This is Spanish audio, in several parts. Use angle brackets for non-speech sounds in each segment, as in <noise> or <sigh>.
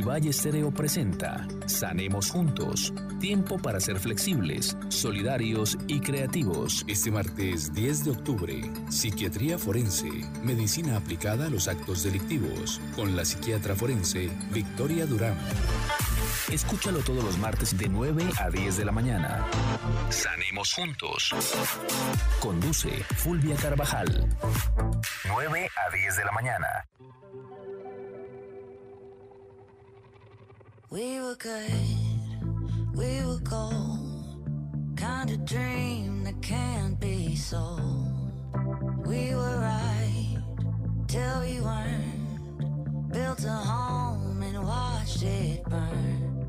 Univalle Estéreo presenta Sanemos Juntos. Tiempo para ser flexibles, solidarios y creativos. Este martes 10 de octubre, Psiquiatría Forense, Medicina aplicada a los actos delictivos, con la psiquiatra forense Victoria Durán. Escúchalo todos los martes de 9 a 10 de la mañana. Sanemos Juntos. Conduce Fulvia Carvajal. 9 a 10 de la mañana. We were good, we were gold. Kind of dream that can't be sold. We were right till we weren't. Built a home and watched it burn.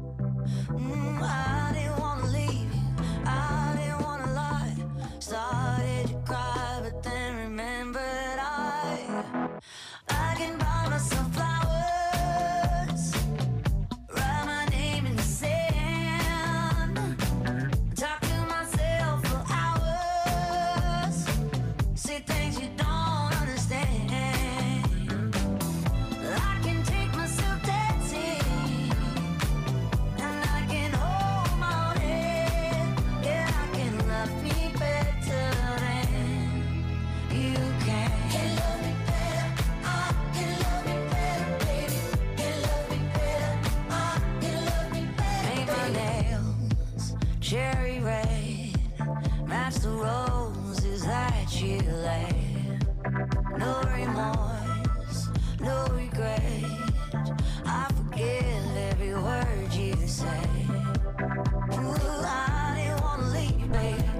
Mm, I didn't wanna leave I didn't wanna lie. Started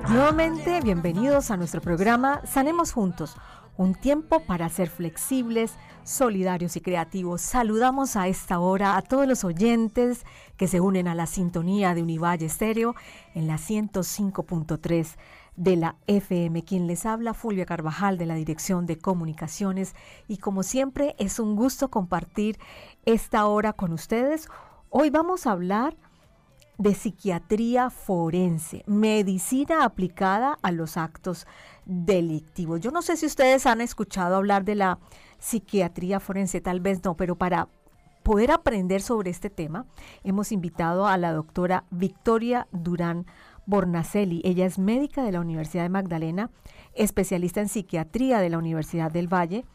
Nuevamente, bienvenidos a nuestro programa Sanemos Juntos, un tiempo para ser flexibles, solidarios y creativos. Saludamos a esta hora a todos los oyentes que se unen a la sintonía de Univalle Estéreo en la 105.3 de la FM. Quien les habla, Fulvia Carvajal de la Dirección de Comunicaciones y como siempre es un gusto compartir esta hora con ustedes. Hoy vamos a hablar de psiquiatría forense, medicina aplicada a los actos delictivos. Yo no sé si ustedes han escuchado hablar de la psiquiatría forense, tal vez no, pero para poder aprender sobre este tema, hemos invitado a la doctora Victoria Durán Bornacelli. Ella es médica de la Universidad de Magdalena, especialista en psiquiatría de la Universidad del Valle,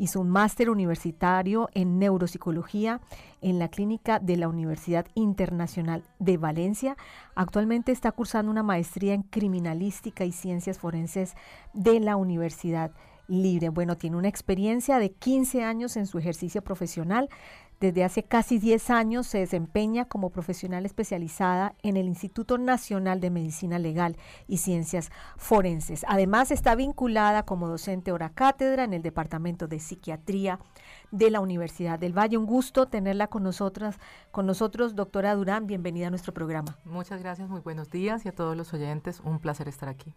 Hizo un máster universitario en neuropsicología en la clínica de la Universidad Internacional de Valencia. Actualmente está cursando una maestría en criminalística y ciencias forenses de la Universidad Libre. Bueno, tiene una experiencia de 15 años en su ejercicio profesional. Desde hace casi 10 años se desempeña como profesional especializada en el Instituto Nacional de Medicina Legal y Ciencias Forenses. Además está vinculada como docente hora cátedra en el Departamento de Psiquiatría de la Universidad del Valle. Un gusto tenerla con nosotras, con nosotros, doctora Durán. Bienvenida a nuestro programa. Muchas gracias, muy buenos días y a todos los oyentes. Un placer estar aquí.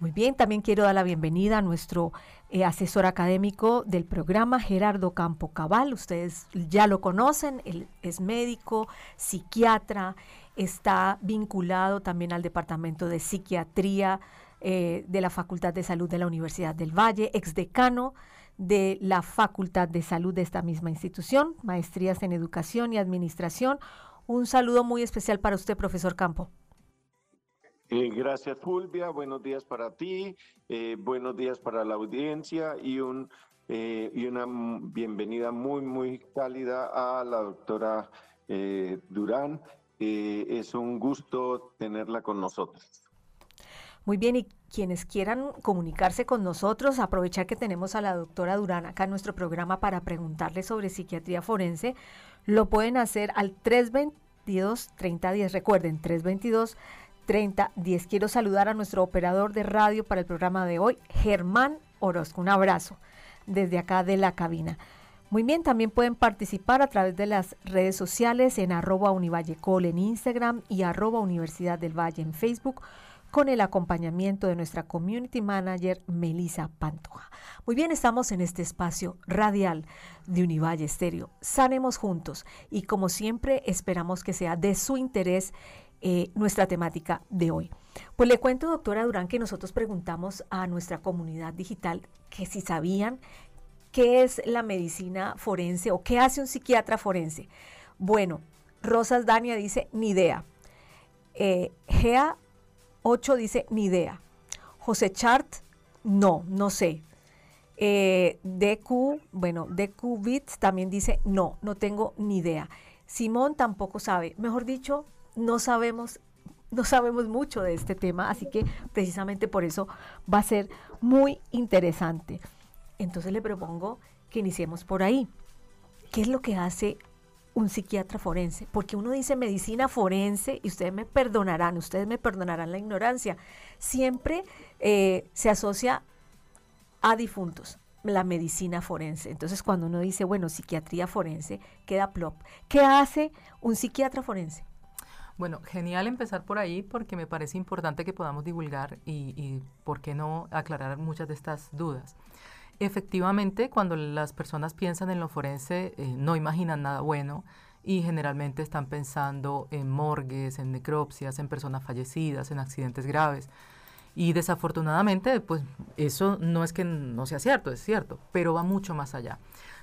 Muy bien, también quiero dar la bienvenida a nuestro eh, asesor académico del programa, Gerardo Campo Cabal. Ustedes ya lo conocen, él es médico, psiquiatra, está vinculado también al Departamento de Psiquiatría eh, de la Facultad de Salud de la Universidad del Valle, exdecano de la Facultad de Salud de esta misma institución, maestrías en Educación y Administración. Un saludo muy especial para usted, profesor Campo. Eh, gracias Fulvia, buenos días para ti, eh, buenos días para la audiencia y, un, eh, y una bienvenida muy, muy cálida a la doctora Durán. es un gusto tenerla con nosotros. Muy bien, y quienes quieran comunicarse con nosotros, aprovechar que tenemos a la doctora Durán acá en nuestro programa para preguntarle sobre psiquiatría forense, lo pueden hacer al 322-3010. Recuerden, 322 3010. Quiero saludar a nuestro operador de radio para el programa de hoy, Germán Orozco. Un abrazo desde acá de la cabina. Muy bien, también pueden participar a través de las redes sociales en arroba univallecol en Instagram y arroba Universidad del Valle en Facebook con el acompañamiento de nuestra community manager Melisa Pantoja. Muy bien, estamos en este espacio radial de Univalle Estéreo. Sanemos juntos y como siempre esperamos que sea de su interés eh, nuestra temática de hoy. Pues le cuento, doctora Durán, que nosotros preguntamos a nuestra comunidad digital que si sabían qué es la medicina forense o qué hace un psiquiatra forense. Bueno, Rosas Dania dice, ni idea. Eh, Gea 8 dice, ni idea. José Chart, no, no sé. Eh, DQ, bueno, DQ Bits también dice, no, no tengo ni idea. Simón tampoco sabe. Mejor dicho, no sabemos, no sabemos mucho de este tema, así que precisamente por eso va a ser muy interesante. Entonces le propongo que iniciemos por ahí. ¿Qué es lo que hace un psiquiatra forense, porque uno dice medicina forense y ustedes me perdonarán, ustedes me perdonarán la ignorancia, siempre eh, se asocia a difuntos la medicina forense. Entonces cuando uno dice, bueno, psiquiatría forense, queda plop. ¿Qué hace un psiquiatra forense? Bueno, genial empezar por ahí porque me parece importante que podamos divulgar y, y ¿por qué no aclarar muchas de estas dudas? Efectivamente, cuando las personas piensan en lo forense, eh, no imaginan nada bueno y generalmente están pensando en morgues, en necropsias, en personas fallecidas, en accidentes graves. Y desafortunadamente, pues eso no es que no sea cierto, es cierto, pero va mucho más allá.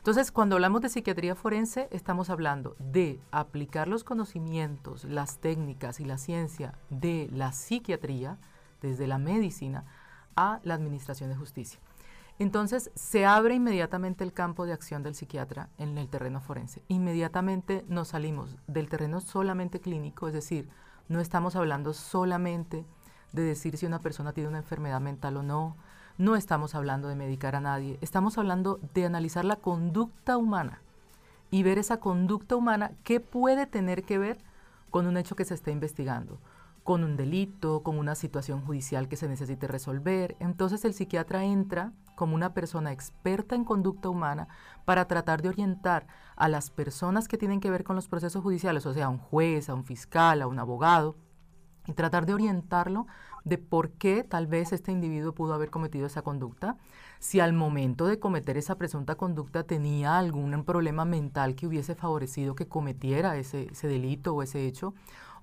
Entonces, cuando hablamos de psiquiatría forense, estamos hablando de aplicar los conocimientos, las técnicas y la ciencia de la psiquiatría, desde la medicina, a la administración de justicia. Entonces se abre inmediatamente el campo de acción del psiquiatra en el terreno forense. Inmediatamente nos salimos del terreno solamente clínico, es decir, no estamos hablando solamente de decir si una persona tiene una enfermedad mental o no, no estamos hablando de medicar a nadie, estamos hablando de analizar la conducta humana y ver esa conducta humana qué puede tener que ver con un hecho que se está investigando con un delito, con una situación judicial que se necesite resolver. Entonces el psiquiatra entra como una persona experta en conducta humana para tratar de orientar a las personas que tienen que ver con los procesos judiciales, o sea, a un juez, a un fiscal, a un abogado, y tratar de orientarlo de por qué tal vez este individuo pudo haber cometido esa conducta, si al momento de cometer esa presunta conducta tenía algún problema mental que hubiese favorecido que cometiera ese, delito o ese hecho,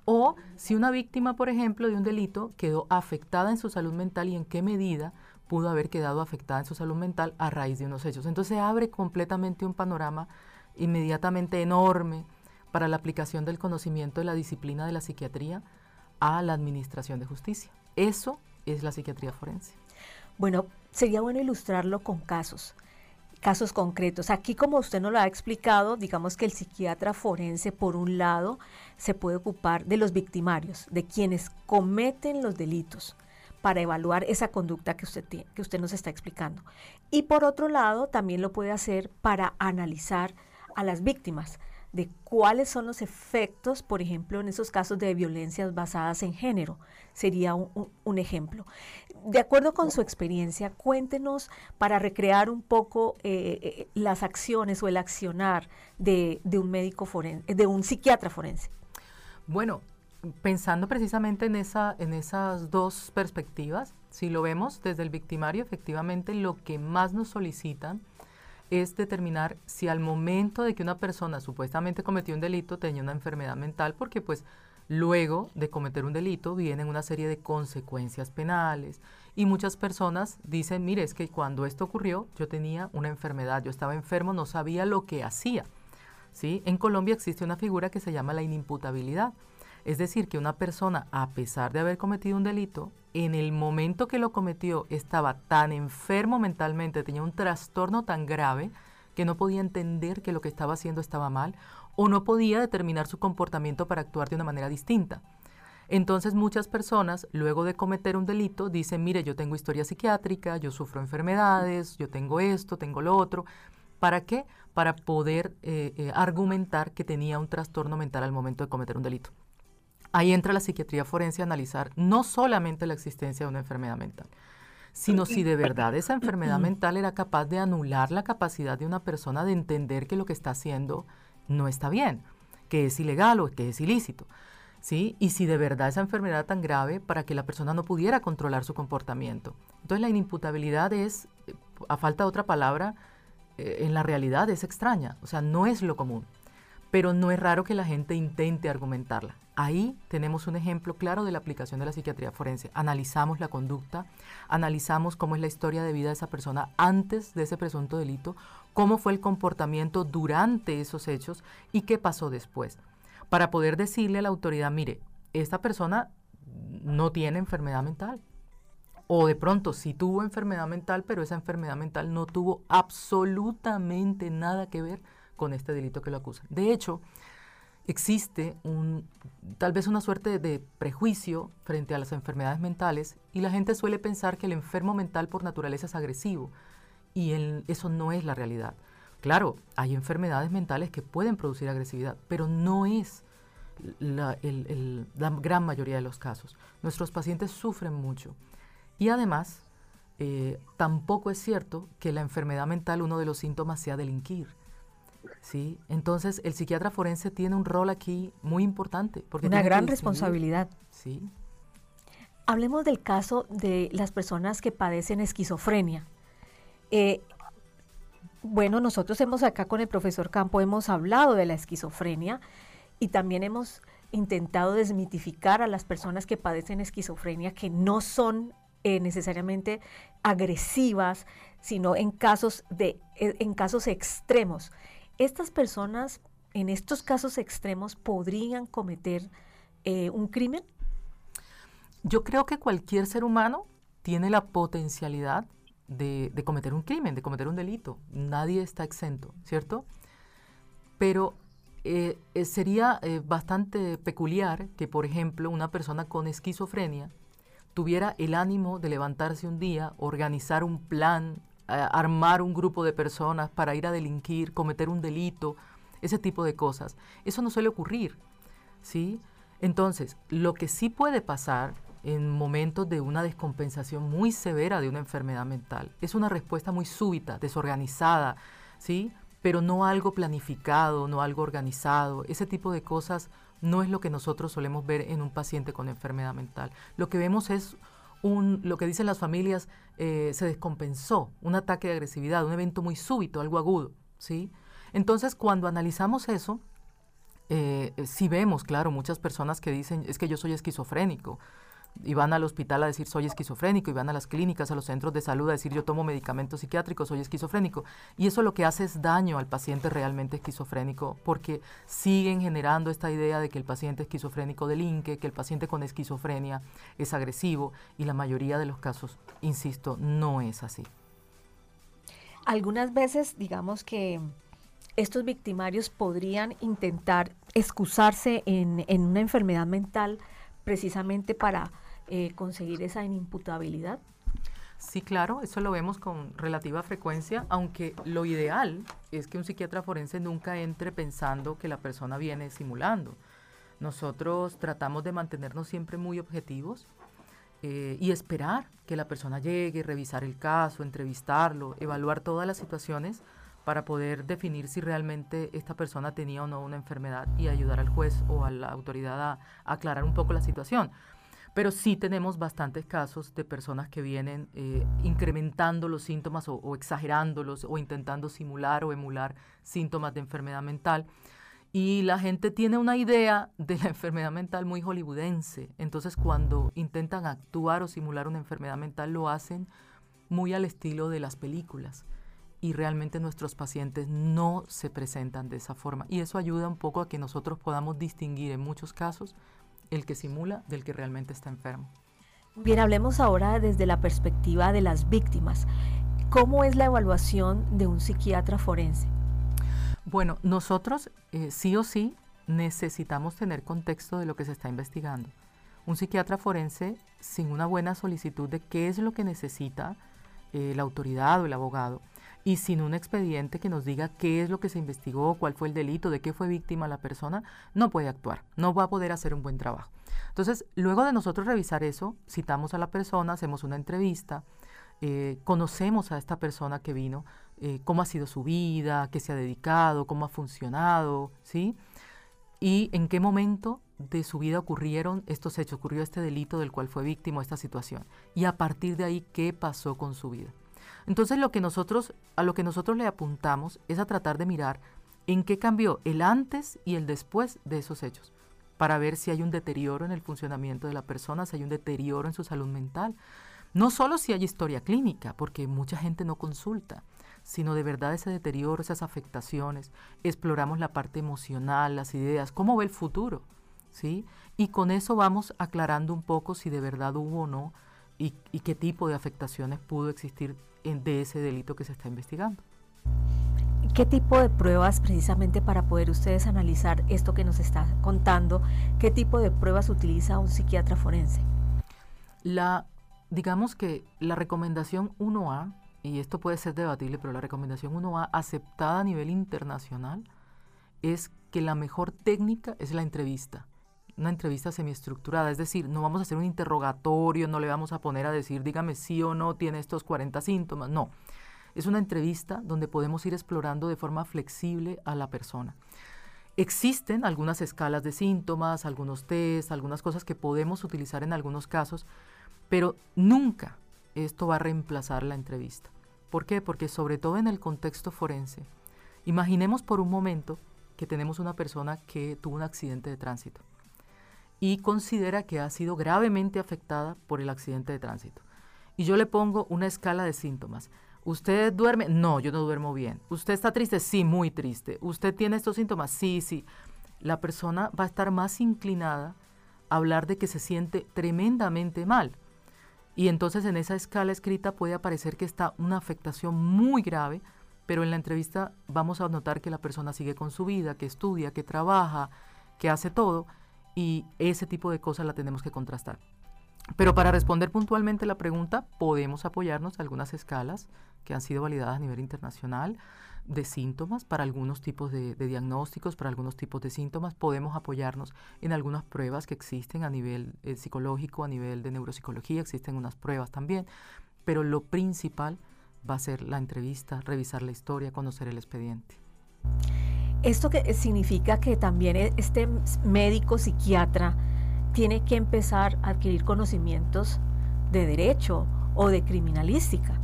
o si una víctima, por ejemplo, de un delito quedó afectada en su salud mental y en qué medida pudo haber quedado afectada en su salud mental a raíz de unos hechos. Entonces abre completamente un panorama inmediatamente enorme para la aplicación del conocimiento de la disciplina de la psiquiatría a la administración de justicia. Eso es la psiquiatría forense. Bueno, sería bueno ilustrarlo con casos casos concretos. Aquí, como usted nos lo ha explicado, digamos que el psiquiatra forense, por un lado, se puede ocupar de los victimarios, de quienes cometen los delitos para evaluar esa conducta que usted, que usted nos está explicando. Y por otro lado, también lo puede hacer para analizar a las víctimas, de cuáles son los efectos, por ejemplo, en esos casos de violencias basadas en género. Sería un, ejemplo. De acuerdo con su experiencia, cuéntenos para recrear un poco eh, eh, las acciones o el accionar de, un médico forense, de un psiquiatra forense. Bueno, pensando precisamente en, esa, en esas dos perspectivas, si lo vemos desde el victimario, efectivamente lo que más nos solicitan es determinar si al momento de que una persona supuestamente cometió un delito tenía una enfermedad mental, porque pues luego de cometer un delito vienen una serie de consecuencias penales y muchas personas dicen, mire, es que cuando esto ocurrió yo tenía una enfermedad, yo estaba enfermo, no sabía lo que hacía. ¿sí? En Colombia existe una figura que se llama la inimputabilidad. Es decir, que una persona, a pesar de haber cometido un delito, en el momento que lo cometió estaba tan enfermo mentalmente, tenía un trastorno tan grave que no podía entender que lo que estaba haciendo estaba mal o no podía determinar su comportamiento para actuar de una manera distinta. Entonces muchas personas, luego de cometer un delito, dicen, mire, yo tengo historia psiquiátrica, yo sufro enfermedades, yo tengo esto, tengo lo otro. ¿Para qué? Para poder eh, eh, argumentar que tenía un trastorno mental al momento de cometer un delito. Ahí entra la psiquiatría forense a analizar no solamente la existencia de una enfermedad mental, sino si de verdad esa enfermedad mental era capaz de anular la capacidad de una persona de entender que lo que está haciendo no está bien, que es ilegal o que es ilícito. ¿Sí? Y si de verdad esa enfermedad era tan grave para que la persona no pudiera controlar su comportamiento. Entonces la inimputabilidad es, a falta de otra palabra, eh, en la realidad es extraña, o sea, no es lo común. Pero no es raro que la gente intente argumentarla. Ahí tenemos un ejemplo claro de la aplicación de la psiquiatría forense. Analizamos la conducta, analizamos cómo es la historia de vida de esa persona antes de ese presunto delito, cómo fue el comportamiento durante esos hechos y qué pasó después, para poder decirle a la autoridad, mire, esta persona no tiene enfermedad mental. O de pronto sí tuvo enfermedad mental, pero esa enfermedad mental no tuvo absolutamente nada que ver con este delito que lo acusan. De hecho, existe un, tal vez una suerte de prejuicio frente a las enfermedades mentales y la gente suele pensar que el enfermo mental por naturaleza es agresivo y eso no es la realidad. Claro, hay enfermedades mentales que pueden producir agresividad, pero no es la, gran mayoría de los casos. Nuestros pacientes sufren mucho y además eh, tampoco es cierto que la enfermedad mental uno de los síntomas sea delinquir ¿sí? Entonces, el psiquiatra forense tiene un rol aquí muy importante. Porque Una gran responsabilidad. Sí. Hablemos del caso de las personas que padecen esquizofrenia. Eh, bueno, nosotros hemos acá con el profesor Campo, hemos hablado de la esquizofrenia y también hemos intentado desmitificar a las personas que padecen esquizofrenia que no son eh, necesariamente agresivas, sino en casos, de, eh, en casos extremos. Estas personas, en estos casos extremos, podrían cometer eh, un crimen. Yo creo que cualquier ser humano tiene la potencialidad de, cometer un crimen, de cometer un delito. Nadie está exento, ¿cierto? Pero eh, eh, sería bastante peculiar que, por ejemplo, una persona con esquizofrenia tuviera el ánimo de levantarse un día, organizar un plan armar un grupo de personas para ir a delinquir, cometer un delito, ese tipo de cosas. Eso no suele ocurrir, ¿sí? Entonces, lo que sí puede pasar en momentos de una descompensación muy severa de una enfermedad mental es una respuesta muy súbita, desorganizada, ¿sí? Pero no algo planificado, no algo organizado. Ese tipo de cosas no es lo que nosotros solemos ver en un paciente con enfermedad mental. Lo que vemos es lo que dicen las familias, eh, se descompensó, un ataque de agresividad, un evento muy súbito, algo agudo, ¿sí? Entonces, cuando analizamos eso, eh, sí vemos, claro, muchas personas que dicen, es que yo soy esquizofrénico, y van al hospital a decir soy esquizofrénico, y van a las clínicas, a los centros de salud a decir yo tomo medicamentos psiquiátricos, soy esquizofrénico. Y eso lo que hace es daño al paciente realmente esquizofrénico, porque siguen generando esta idea de que el paciente esquizofrénico delinque, que el paciente con esquizofrenia es agresivo, y la mayoría de los casos, insisto, no es así. Algunas veces, digamos que estos victimarios podrían intentar excusarse en, en una enfermedad mental precisamente para eh, conseguir esa inimputabilidad? Sí, claro, eso lo vemos con relativa frecuencia, aunque lo ideal es que un psiquiatra forense nunca entre pensando que la persona viene simulando. Nosotros tratamos de mantenernos siempre muy objetivos eh, y esperar que la persona llegue, revisar el caso, entrevistarlo, evaluar todas las situaciones para poder definir si realmente esta persona tenía o no una enfermedad y ayudar al juez o a la autoridad a aclarar un poco la situación. Pero sí tenemos bastantes casos de personas que vienen eh, incrementando los síntomas o, exagerándolos o intentando simular o emular síntomas de enfermedad mental. Y la gente tiene una idea de la <laughs> enfermedad mental muy hollywoodense. Entonces cuando intentan actuar o simular una enfermedad mental lo hacen muy al estilo de las películas. Y realmente nuestros pacientes no se presentan de esa forma. Y eso ayuda un poco a que nosotros podamos distinguir en muchos casos el que simula del que realmente está enfermo. Bien, hablemos ahora desde la perspectiva de las víctimas. ¿Cómo es la evaluación de un psiquiatra forense? Bueno, nosotros eh, sí o sí necesitamos tener contexto de lo que se está investigando. Un psiquiatra forense sin una buena solicitud de qué es lo que necesita eh, la autoridad o el abogado y sin un expediente que nos diga qué es lo que se investigó, cuál fue el delito, de qué fue víctima la persona, no puede actuar, no va a poder hacer un buen trabajo. Entonces, luego de nosotros revisar eso, citamos a la persona, hacemos una entrevista, eh, conocemos a esta persona que vino, eh, cómo ha sido su vida, qué se ha dedicado, cómo ha funcionado, ¿sí? Y en qué momento de su vida ocurrieron estos hechos, ocurrió este delito del cual fue víctima, esta situación. Y a partir de ahí, ¿qué pasó con su vida? Entonces lo que nosotros, a lo que nosotros le apuntamos es a tratar de mirar ¿En qué cambió el antes y el después de esos hechos? Para ver si hay un deterioro en el funcionamiento de la persona, si hay un deterioro en su salud mental. No solo si hay historia clínica, porque mucha gente no consulta, sino de verdad ese deterioro, esas afectaciones. Exploramos la parte emocional, las ideas, cómo ve el futuro, ¿sí? Y con eso vamos aclarando un poco si de verdad hubo o no y, qué tipo de afectaciones pudo existir de ese delito que se está investigando. ¿Qué tipo de pruebas, precisamente para poder ustedes analizar esto que nos está contando, qué tipo de pruebas utiliza un psiquiatra forense? La, digamos que la recomendación 1A, y esto puede ser debatible, pero la recomendación 1A aceptada a nivel internacional es que la mejor técnica es la entrevista una entrevista semiestructurada, es decir, no vamos a hacer un interrogatorio, no le vamos a poner a decir, dígame sí o no tiene estos 40 síntomas, no. Es una entrevista donde podemos ir explorando de forma flexible a la persona. Existen algunas escalas de síntomas, algunos test, algunas cosas que podemos utilizar en algunos casos, pero nunca esto va a reemplazar la entrevista. ¿Por qué? Porque sobre todo en el contexto forense, imaginemos por un momento que tenemos una persona que tuvo un accidente de tránsito y considera que ha sido gravemente afectada por el accidente de tránsito. Y yo le pongo una escala de síntomas. ¿Usted duerme? No, yo no duermo bien. ¿Usted está triste? Sí, muy triste. ¿Usted tiene estos síntomas? Sí, sí. La persona va a estar más inclinada a hablar de que se siente tremendamente mal. Y entonces en esa escala escrita puede aparecer que está una afectación muy grave, pero en la entrevista vamos a notar que la persona sigue con su vida, que estudia, que trabaja, que hace todo y ese tipo de cosas la tenemos que contrastar. Pero para responder puntualmente la pregunta, podemos apoyarnos en algunas escalas que han sido validadas a nivel internacional de síntomas para algunos tipos de, diagnósticos, para algunos tipos de síntomas. Podemos apoyarnos en algunas pruebas que existen a nivel eh, psicológico, a nivel de neuropsicología, existen unas pruebas también, pero lo principal va a ser la entrevista, revisar la historia, conocer el expediente. Esto significa que también e, este médico psiquiatra tiene que empezar a adquirir conocimientos de derecho o de criminalística.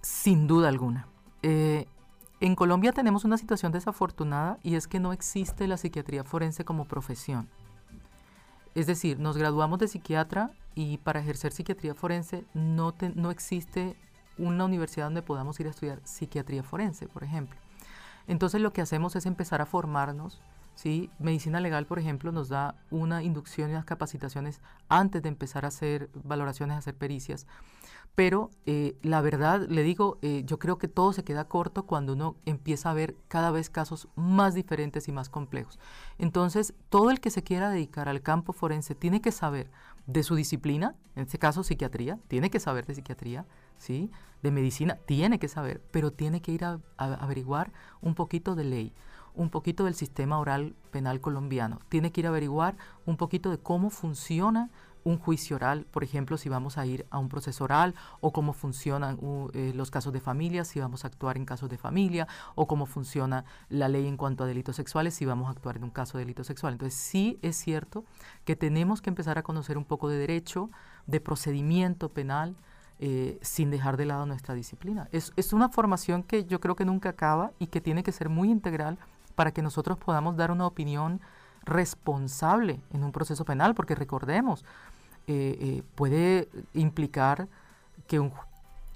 Sin duda alguna. Eh, en Colombia tenemos una situación desafortunada y es que no existe la psiquiatría forense como profesión. Es decir, nos graduamos de psiquiatra y para ejercer psiquiatría forense no existe una universidad donde podamos ir a estudiar psiquiatría forense, por ejemplo. Entonces lo que hacemos es empezar a formarnos. ¿sí? Medicina legal, por ejemplo, nos da una inducción y unas capacitaciones antes de empezar a hacer valoraciones, a hacer pericias. Pero eh, la verdad, le digo, eh, yo creo que todo se queda corto cuando uno empieza a ver cada vez casos más diferentes y más complejos. Entonces, todo el que se quiera dedicar al campo forense tiene que saber de su disciplina, en este caso psiquiatría, tiene que saber de psiquiatría, ¿sí? de medicina, tiene que saber, pero tiene que ir a, averiguar un poquito de ley, un poquito del sistema oral penal colombiano, tiene que ir a averiguar un poquito de cómo funciona un juicio oral, por ejemplo, si vamos a ir a un proceso oral, o cómo funcionan eh, los casos de familia, si vamos a actuar en casos de familia, o cómo funciona la ley en cuanto a delitos sexuales, si vamos a actuar en un caso de delito sexual. Entonces, sí es cierto que tenemos que empezar a conocer un poco de derecho, de procedimiento penal, eh, sin dejar de lado nuestra disciplina. Es, es una formación que yo creo que nunca acaba y que tiene que ser muy integral para que nosotros podamos dar una opinión responsable en un proceso penal, porque recordemos, eh, eh, puede implicar que un,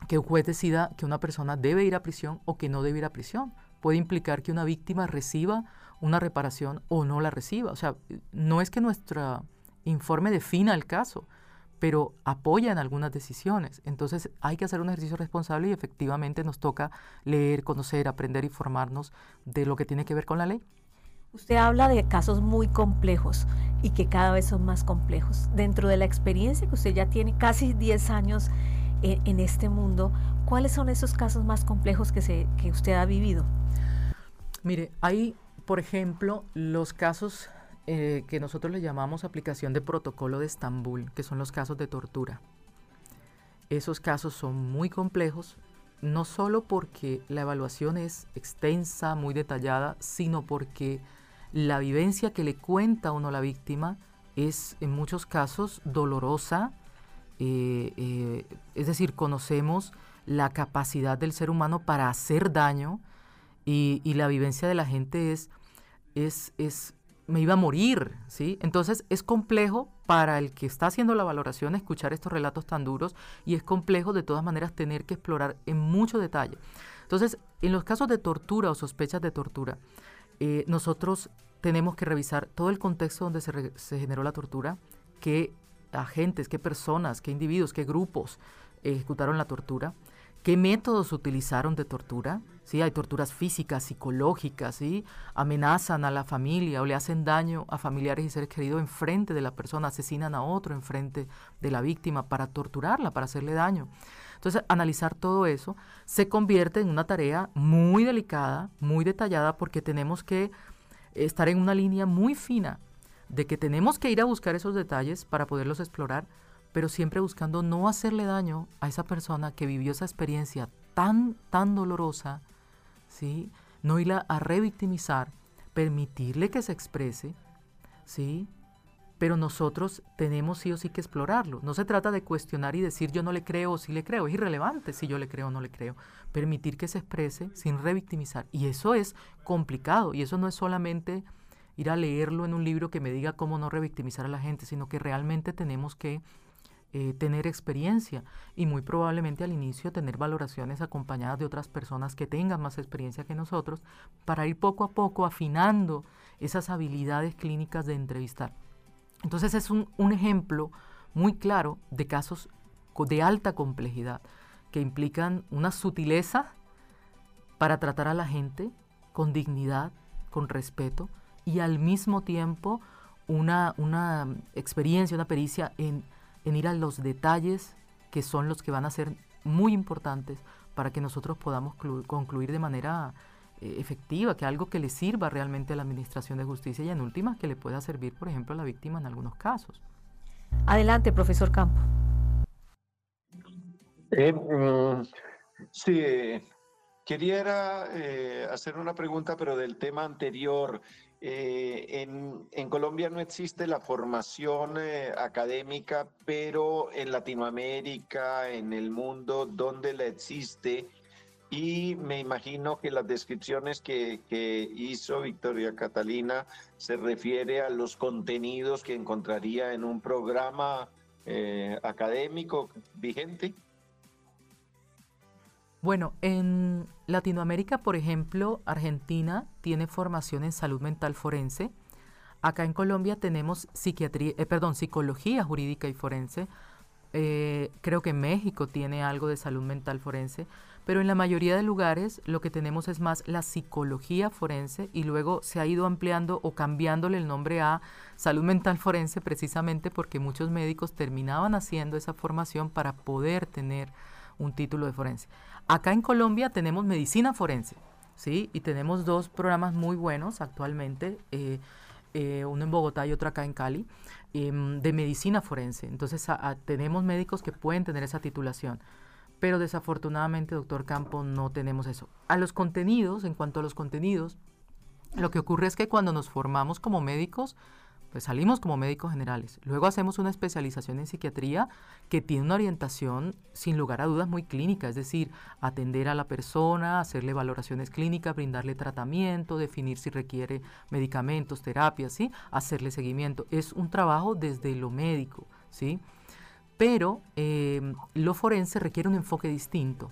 que un juez decida que una persona debe ir a prisión o que no debe ir a prisión. Puede implicar que una víctima reciba una reparación o no la reciba. O sea, no es que nuestro informe defina el caso, pero apoyan algunas decisiones. Entonces hay que hacer un ejercicio responsable y efectivamente nos toca leer, conocer, aprender y formarnos de lo que tiene que ver con la ley. Usted habla de casos muy complejos y que cada vez son más complejos. Dentro de la experiencia que usted ya tiene casi 10 años en, este mundo, ¿cuáles son esos casos más complejos que, se, que usted ha vivido? Mire, hay, por ejemplo, los casos eh, que nosotros le llamamos aplicación de protocolo de Estambul, que son los casos de tortura. Esos casos son muy complejos, no solo porque la evaluación es extensa, muy detallada, sino porque la vivencia que le cuenta uno la víctima es en muchos casos dolorosa, eh, eh, es decir, conocemos la capacidad del ser humano para hacer daño y, y la vivencia de la gente es, es, es, me iba a morir, ¿sí? Entonces es complejo para el que está haciendo la valoración escuchar estos relatos tan duros y es complejo de todas maneras tener que explorar en mucho detalle. Entonces, en los casos de tortura o sospechas de tortura, eh, nosotros tenemos que revisar todo el contexto donde se, se, generó la tortura, qué agentes, qué personas, qué individuos, qué grupos ejecutaron la tortura, qué métodos utilizaron de tortura, ¿sí? Hay torturas físicas, psicológicas, ¿sí? Amenazan a la familia o le hacen daño a familiares y seres queridos enfrente de la persona, asesinan a otro enfrente de la víctima para torturarla, para hacerle daño. Entonces, analizar todo eso se convierte en una tarea muy delicada, muy detallada, porque tenemos que estar en una línea muy fina de que tenemos que ir a buscar esos detalles para poderlos explorar, pero siempre buscando no hacerle daño a esa persona que vivió esa experiencia tan, tan dolorosa, ¿sí? No irla a revictimizar, permitirle que se exprese, ¿sí? Pero nosotros tenemos sí o sí que explorarlo. No se trata de cuestionar y decir yo no le creo o sí le creo. Es irrelevante si yo le creo o no le creo. Permitir que se exprese sin revictimizar. Y eso es complicado. Y eso no es solamente ir a leerlo en un libro que me diga cómo no revictimizar a la gente, sino que realmente tenemos que eh, tener experiencia y muy probablemente al inicio tener valoraciones acompañadas de otras personas que tengan más experiencia que nosotros para ir poco a poco afinando esas habilidades clínicas de entrevistar. Entonces es un, ejemplo muy claro de casos de alta complejidad que implican una sutileza para tratar a la gente con dignidad, con respeto y al mismo tiempo una, una experiencia, una pericia en en ir a los detalles que son los que van a ser muy importantes para que nosotros podamos concluir de manera eh, efectiva, que algo que le sirva realmente a la Administración de Justicia y en última que le pueda servir, por ejemplo, a la víctima en algunos casos. Adelante, profesor Campo. Eh, mm, sí, quería eh, hacer una pregunta, pero del tema anterior. Eh, en, Colombia no existe la formación eh, académica, pero en Latinoamérica, en el mundo, donde la existe, y me imagino que las descripciones que, hizo Victoria Catalina se refiere a los contenidos que encontraría en un programa eh, académico vigente. Bueno, en Latinoamérica, por ejemplo, Argentina tiene formación en salud mental forense. Acá en Colombia tenemos eh, psicología jurídica y forense. Eh, creo que México tiene algo de salud mental forense, pero en la mayoría de lugares lo que tenemos es más la psicología forense y luego se ha ido ampliando o cambiándole el nombre a salud mental forense precisamente porque muchos médicos terminaban haciendo esa formación para poder tener un título de forense. Acá en Colombia tenemos medicina forense, ¿sí? Y tenemos dos programas muy buenos actualmente, eh, eh, uno en Bogotá y otro acá en Cali, em, de medicina forense. Entonces tenemos médicos que pueden tener esa titulación. Pero desafortunadamente, doctor Campo, no tenemos eso. A los contenidos, en cuanto a los contenidos, lo que ocurre es que cuando nos formamos como médicos, pues salimos como médicos generales. Luego hacemos una especialización en psiquiatría que tiene una orientación, sin lugar a dudas, muy clínica, es decir, atender a la persona, hacerle valoraciones clínicas, brindarle tratamiento, definir si requiere medicamentos, terapias, ¿sí? hacerle seguimiento. Es un trabajo desde lo médico, ¿sí? Pero eh, lo forense requiere un enfoque distinto.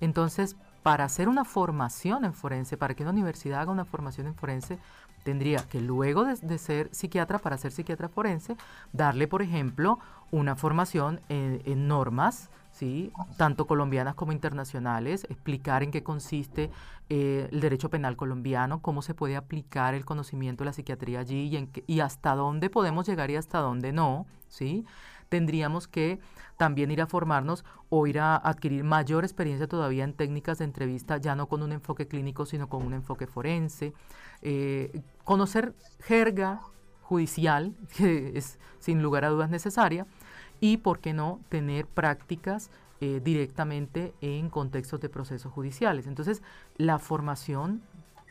Entonces, para hacer una formación en forense, para que una universidad haga una formación en forense, tendría que luego de, ser psiquiatra, para ser psiquiatra forense, darle, por ejemplo, una formación en, normas, ¿sí? tanto colombianas como internacionales, explicar en qué consiste eh, el derecho penal colombiano, cómo se puede aplicar el conocimiento de la psiquiatría allí y, en y hasta dónde podemos llegar y hasta dónde no. ¿sí? Tendríamos que también ir a formarnos o ir a adquirir mayor experiencia todavía en técnicas de entrevista, ya no con un enfoque clínico, sino con un enfoque forense. Eh, conocer jerga judicial, <laughs> que es sin lugar a dudas necesaria, y, ¿por qué no?, tener prácticas eh, directamente en contextos de procesos judiciales. Entonces, la formación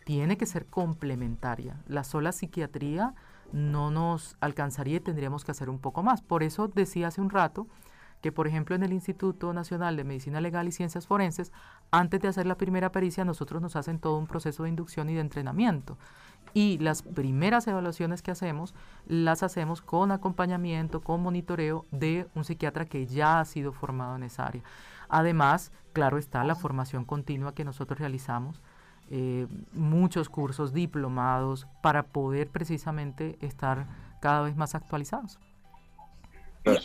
tiene que ser complementaria. La sola psiquiatría no nos alcanzaría y tendríamos que hacer un poco más. Por eso decía hace un rato que, por ejemplo, en el Instituto Nacional de Medicina Legal y Ciencias Forenses, antes de hacer la primera pericia, nosotros nos hacen todo un proceso de inducción y de entrenamiento. Y las primeras evaluaciones que hacemos, las hacemos con acompañamiento, con monitoreo de un psiquiatra que ya ha sido formado en esa área. Además, claro está la formación continua que nosotros realizamos, eh, muchos cursos diplomados para poder precisamente estar cada vez más actualizados.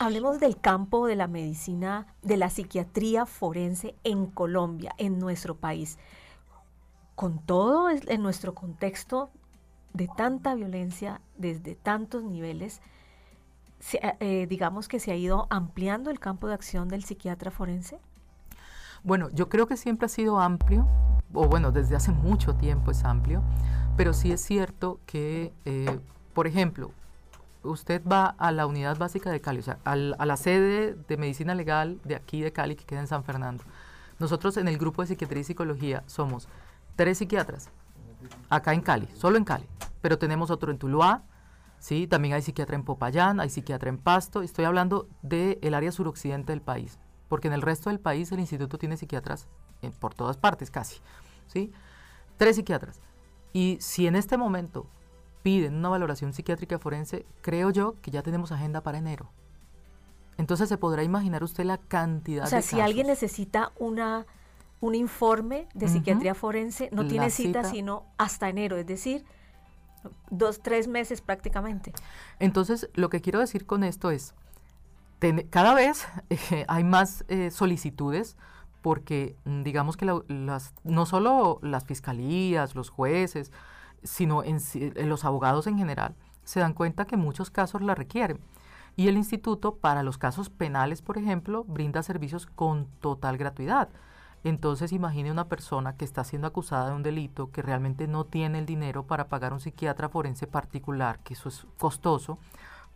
hablemos del campo de la medicina, de la psiquiatría forense en Colombia, en nuestro país. Con todo en nuestro contexto de tanta violencia desde tantos niveles, eh, digamos que se ha ido ampliando el campo de acción del psiquiatra forense? Bueno, yo creo que siempre ha sido amplio, o bueno, desde hace mucho tiempo es amplio, pero sí es cierto que, eh, por ejemplo, usted va a la unidad básica de Cali, o sea, a la sede de medicina legal de aquí de Cali, que queda en San Fernando. Nosotros en el grupo de psiquiatría y psicología somos tres psiquiatras, acá en Cali, solo en Cali, pero tenemos otro en Tuluá, ¿sí? también hay psiquiatra en Popayán, hay psiquiatra en Pasto, estoy hablando del área suroccidente del país, porque en el resto del país el instituto tiene psiquiatras por todas partes casi, ¿sí? tres psiquiatras. Y si en este momento piden una valoración psiquiátrica forense, creo yo que ya tenemos agenda para enero. Entonces se podrá imaginar usted la cantidad de... O sea, si alguien necesita una un informe de psiquiatría forense, no tiene cita, sino hasta enero, es decir, dos, tres meses prácticamente. Entonces, lo que quiero decir con esto es, cada vez eh, hay más eh, solicitudes porque mm, digamos que no solo las fiscalías, los jueces, sino los abogados en general, se dan cuenta que muchos casos la requieren. Y el instituto, para los casos penales, por ejemplo, brinda servicios con total gratuidad. Entonces imagine una persona que está siendo acusada de un delito, que realmente no tiene el dinero para pagar un psiquiatra forense particular, que eso es costoso,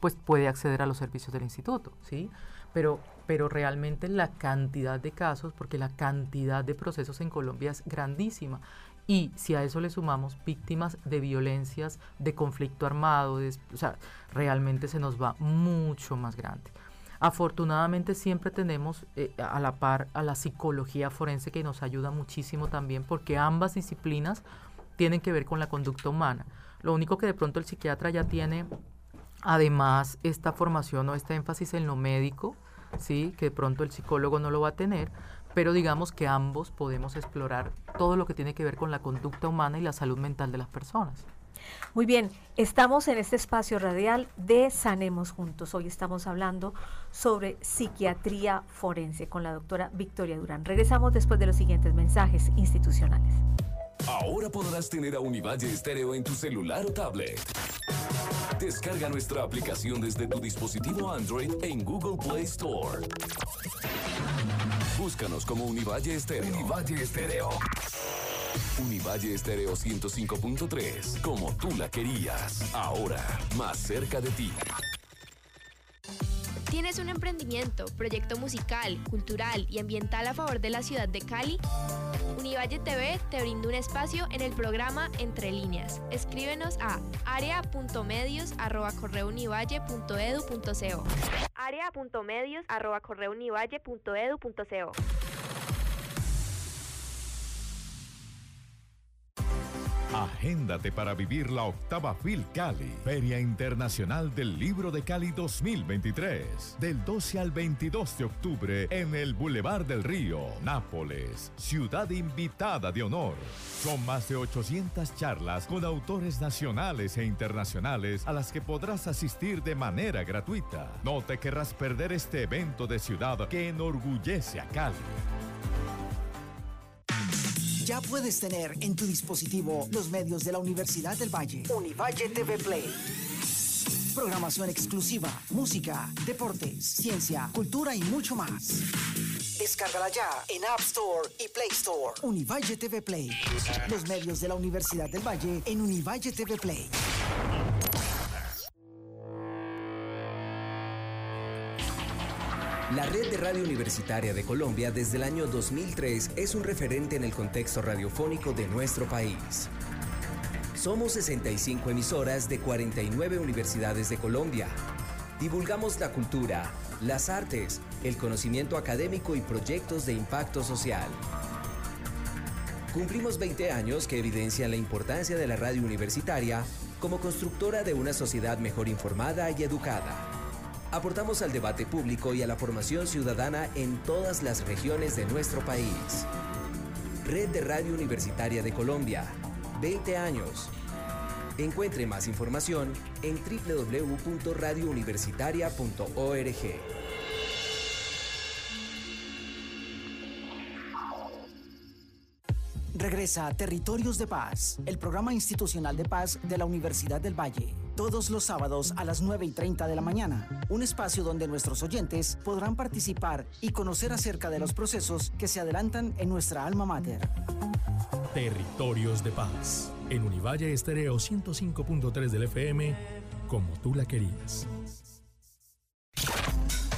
pues puede acceder a los servicios del instituto, ¿sí? Pero, pero realmente la cantidad de casos, porque la cantidad de procesos en Colombia es grandísima. Y si a eso le sumamos víctimas de violencias, de conflicto armado, o sea, realmente se nos va mucho más grande. Afortunadamente siempre tenemos eh, a la par a la psicología forense que nos ayuda muchísimo también porque ambas disciplinas tienen que ver con la conducta humana. Lo único que de pronto el psiquiatra ya tiene además esta formación o este énfasis en lo médico, ¿sí? que de pronto el psicólogo no lo va a tener, pero digamos que ambos podemos explorar todo lo que tiene que ver con la conducta humana y la salud mental de las personas. Muy bien, estamos en este espacio radial de Sanemos Juntos. Hoy estamos hablando sobre psiquiatría forense con la doctora Victoria Durán. Regresamos después de los siguientes mensajes institucionales. Ahora podrás tener a Univalle Estéreo en tu celular o tablet. Descarga nuestra aplicación desde tu dispositivo Android en Google Play Store. Búscanos como Univalle Estéreo. Univalle Estéreo. Univalle Estéreo 105.3, como tú la querías. Ahora, más cerca de ti. ¿Tienes un emprendimiento, proyecto musical, cultural y ambiental a favor de la ciudad de Cali? Univalle TV te brinda un espacio en el programa Entre Líneas. Escríbenos a area.medios@correunivalle.edu.co. Agéndate para vivir la octava FIL Cali, Feria Internacional del Libro de Cali 2023, del 12 al 22 de octubre en el Boulevard del Río, Nápoles, ciudad invitada de honor. Son más de 800 charlas con autores nacionales e internacionales a las que podrás asistir de manera gratuita. No te querrás perder este evento de ciudad que enorgullece a Cali ya puedes tener en tu dispositivo los medios de la Universidad del Valle. Univalle TV Play. Programación exclusiva, música, deportes, ciencia, cultura y mucho más. Descárgala ya en App Store y Play Store. Univalle TV Play. Los medios de la Universidad del Valle en Univalle TV Play. La Red de Radio Universitaria de Colombia desde el año 2003 es un referente en el contexto radiofónico de nuestro país. Somos 65 emisoras de 49 universidades de Colombia. Divulgamos la cultura, las artes, el conocimiento académico y proyectos de impacto social. Cumplimos 20 años que evidencian la importancia de la radio universitaria como constructora de una sociedad mejor informada y educada. Aportamos al debate público y a la formación ciudadana en todas las regiones de nuestro país. Red de Radio Universitaria de Colombia. 20 años. Encuentre más información en www.radiouniversitaria.org. Regresa a Territorios de Paz, el programa institucional de paz de la Universidad del Valle. Todos los sábados a las 9 y 30 de la mañana. Un espacio donde nuestros oyentes podrán participar y conocer acerca de los procesos que se adelantan en nuestra alma mater. Territorios de Paz. En Univalle Estéreo 105.3 del FM, como tú la querías.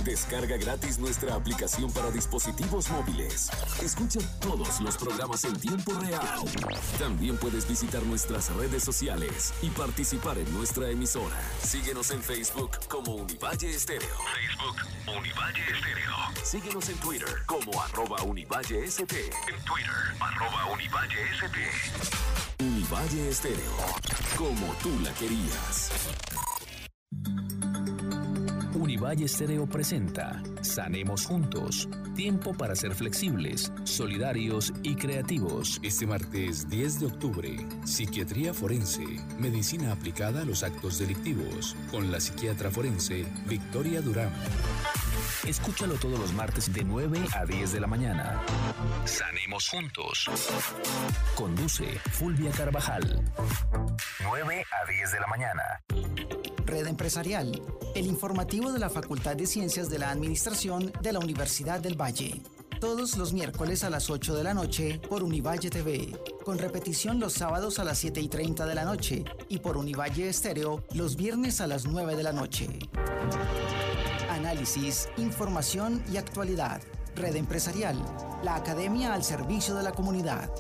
Descarga gratis nuestra aplicación para dispositivos móviles. Escucha todos los programas en tiempo real. También puedes visitar nuestras redes sociales y participar en nuestra emisora. Síguenos en Facebook como Univalle Estéreo. Facebook Univalle Estéreo. Síguenos en Twitter como arroba Univalle ST. En Twitter arroba Univalle ST. Univalle Estéreo. Como tú la querías. Univalle Estéreo presenta Sanemos Juntos. Tiempo para ser flexibles, solidarios y creativos. Este martes 10 de octubre, Psiquiatría Forense, Medicina aplicada a los actos delictivos, con la psiquiatra forense Victoria Durán. Escúchalo todos los martes de 9 a 10 de la mañana. Sanemos Juntos. Conduce Fulvia Carvajal. 9 a 10 de la mañana. Red Empresarial, el informativo de la Facultad de Ciencias de la Administración de la Universidad del Valle. Todos los miércoles a las 8 de la noche por Univalle TV, con repetición los sábados a las 7 y 30 de la noche y por Univalle Estéreo los viernes a las 9 de la noche. Análisis, información y actualidad. Red Empresarial, la academia al servicio de la comunidad.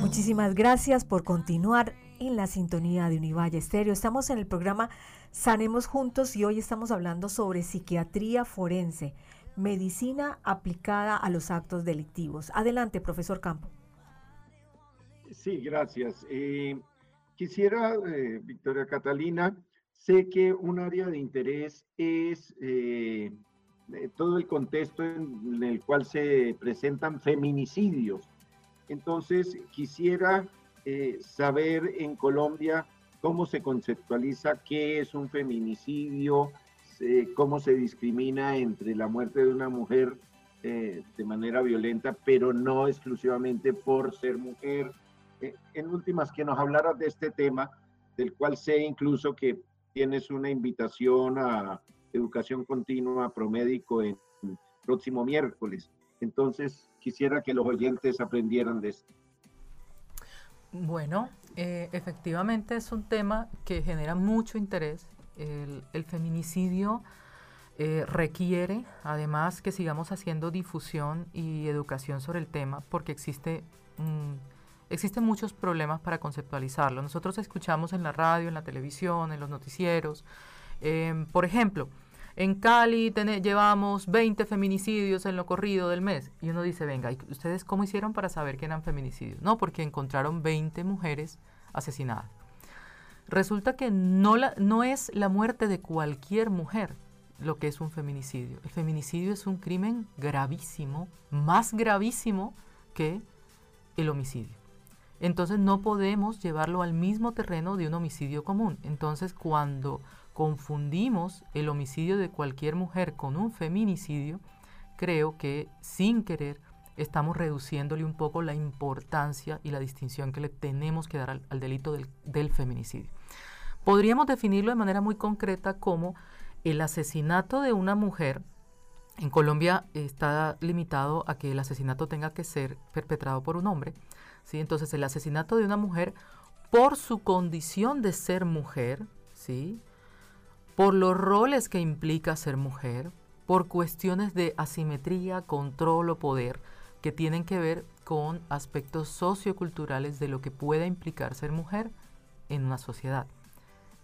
Muchísimas gracias por continuar en la sintonía de Univalle Estéreo. Estamos en el programa Sanemos Juntos y hoy estamos hablando sobre psiquiatría forense, medicina aplicada a los actos delictivos. Adelante, profesor Campo. Sí, gracias. Eh, quisiera, eh, Victoria Catalina, sé que un área de interés es eh, todo el contexto en el cual se presentan feminicidios. Entonces, quisiera eh, saber en Colombia cómo se conceptualiza qué es un feminicidio, cómo se discrimina entre la muerte de una mujer eh, de manera violenta, pero no exclusivamente por ser mujer. Eh, en últimas, que nos hablaras de este tema, del cual sé incluso que tienes una invitación a educación continua promédico en próximo miércoles. Entonces, quisiera que los oyentes aprendieran de esto. Bueno, eh, efectivamente es un tema que genera mucho interés. El, feminicidio eh, requiere, además, que sigamos haciendo difusión y educación sobre el tema, porque existe, existen muchos problemas para conceptualizarlo. Nosotros escuchamos en la radio, en la televisión, en los noticieros. Em, por ejemplo, en Cali llevamos 20 feminicidios en lo corrido del mes. Y uno dice, venga, ¿y ustedes cómo hicieron para saber que eran feminicidios? No, porque encontraron 20 mujeres asesinadas. Resulta que no, la, no es la muerte de cualquier mujer lo que es un feminicidio. El feminicidio es un crimen gravísimo, más gravísimo que el homicidio. Entonces no podemos llevarlo al mismo terreno de un homicidio común. Entonces cuando confundimos el homicidio de cualquier mujer con un feminicidio, creo que sin querer estamos reduciéndole un poco la importancia y la distinción que le tenemos que dar al, delito del, del, feminicidio. Podríamos definirlo de manera muy concreta como el asesinato de una mujer. En Colombia está limitado a que el asesinato tenga que ser perpetrado por un hombre. ¿sí? Entonces, el asesinato de una mujer por su condición de ser mujer, ¿sí? Por los roles que implica ser mujer, por cuestiones de asimetría, control o poder que tienen que ver con aspectos socioculturales de lo que pueda implicar ser mujer en una sociedad.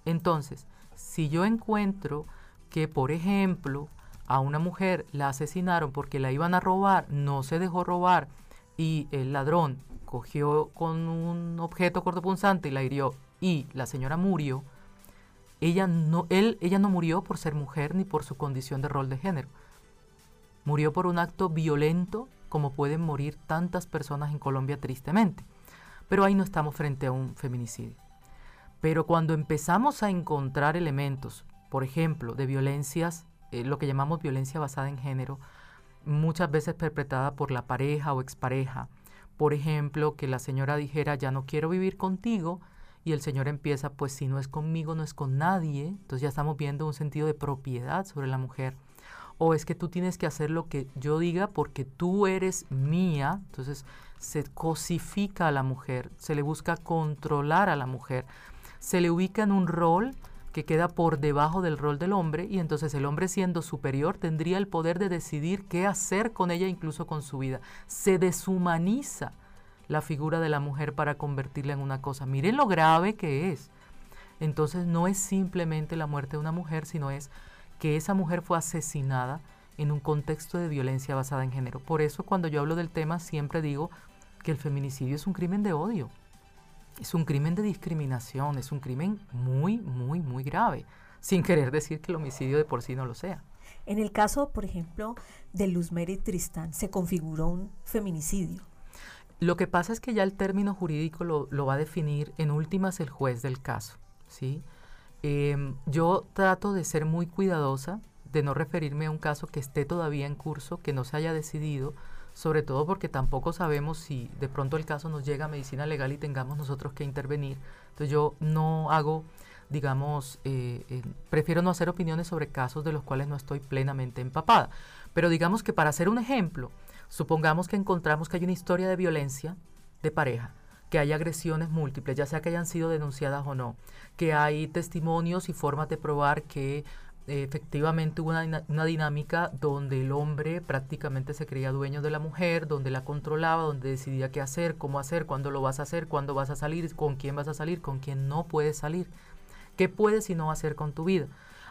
Entonces, si yo encuentro que, por ejemplo, a una mujer la asesinaron porque la iban a robar, no se dejó robar y el ladrón cogió con un objeto cortopunzante y la hirió y la señora murió, ella no, él, ella no murió por ser mujer ni por su condición de rol de género. Murió por un acto violento como pueden morir tantas personas en Colombia tristemente. Pero ahí no estamos frente a un feminicidio. Pero cuando empezamos a encontrar elementos, por ejemplo, de violencias, eh, lo que llamamos violencia basada en género, muchas veces perpetrada por la pareja o expareja, por ejemplo, que la señora dijera, ya no quiero vivir contigo, y el Señor empieza, pues si no es conmigo, no es con nadie. Entonces ya estamos viendo un sentido de propiedad sobre la mujer. O es que tú tienes que hacer lo que yo diga porque tú eres mía. Entonces se cosifica a la mujer, se le busca controlar a la mujer, se le ubica en un rol que queda por debajo del rol del hombre y entonces el hombre siendo superior tendría el poder de decidir qué hacer con ella incluso con su vida. Se deshumaniza la figura de la mujer para convertirla en una cosa. Miren lo grave que es. Entonces no es simplemente la muerte de una mujer, sino es que esa mujer fue asesinada en un contexto de violencia basada en género. Por eso cuando yo hablo del tema siempre digo que el feminicidio es un crimen de odio, es un crimen de discriminación, es un crimen muy, muy, muy grave, sin querer decir que el homicidio de por sí no lo sea. En el caso, por ejemplo, de Luz Mary Tristán, se configuró un feminicidio. Lo que pasa es que ya el término jurídico lo, va a definir en últimas el juez del caso, ¿sí? Em, yo trato de ser muy cuidadosa, de no referirme a un caso que esté todavía en curso, que no se haya decidido, sobre todo porque tampoco sabemos si de pronto el caso nos llega a medicina legal y tengamos nosotros que intervenir. Entonces yo no hago, digamos, eh, eh, prefiero no hacer opiniones sobre casos de los cuales no estoy plenamente empapada. Pero digamos que para hacer un ejemplo, Supongamos que encontramos que hay una historia de violencia de pareja, que hay agresiones múltiples, ya sea que hayan sido denunciadas o no, que hay testimonios y formas de probar que eh, efectivamente hubo una, dinámica donde el hombre prácticamente se creía dueño de la mujer, donde la controlaba, donde decidía qué hacer, cómo hacer, cuándo lo vas a hacer, cuándo vas a salir, con quién vas a salir, con quién no puedes salir, qué puedes y no hacer con tu vida.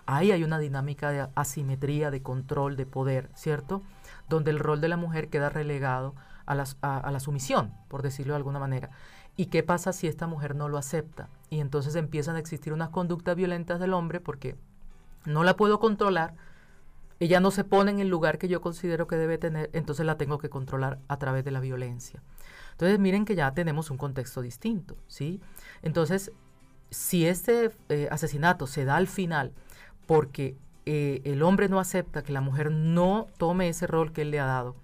Ahí hay una dinámica de asimetría, de control, de poder, ¿cierto? Donde el rol de la mujer queda relegado a la, a, la sumisión, por decirlo de alguna manera. ¿Y qué pasa si esta mujer no lo acepta? Y entonces empiezan a existir unas conductas violentas del hombre porque no la puedo controlar, ella no se pone en el lugar que yo considero que debe tener, entonces la tengo que controlar a través de la violencia. Entonces miren que ya tenemos un contexto distinto, ¿sí? Entonces, si este eh, asesinato se da al final porque eh, el hombre no acepta que la mujer no tome ese rol que él le ha dado,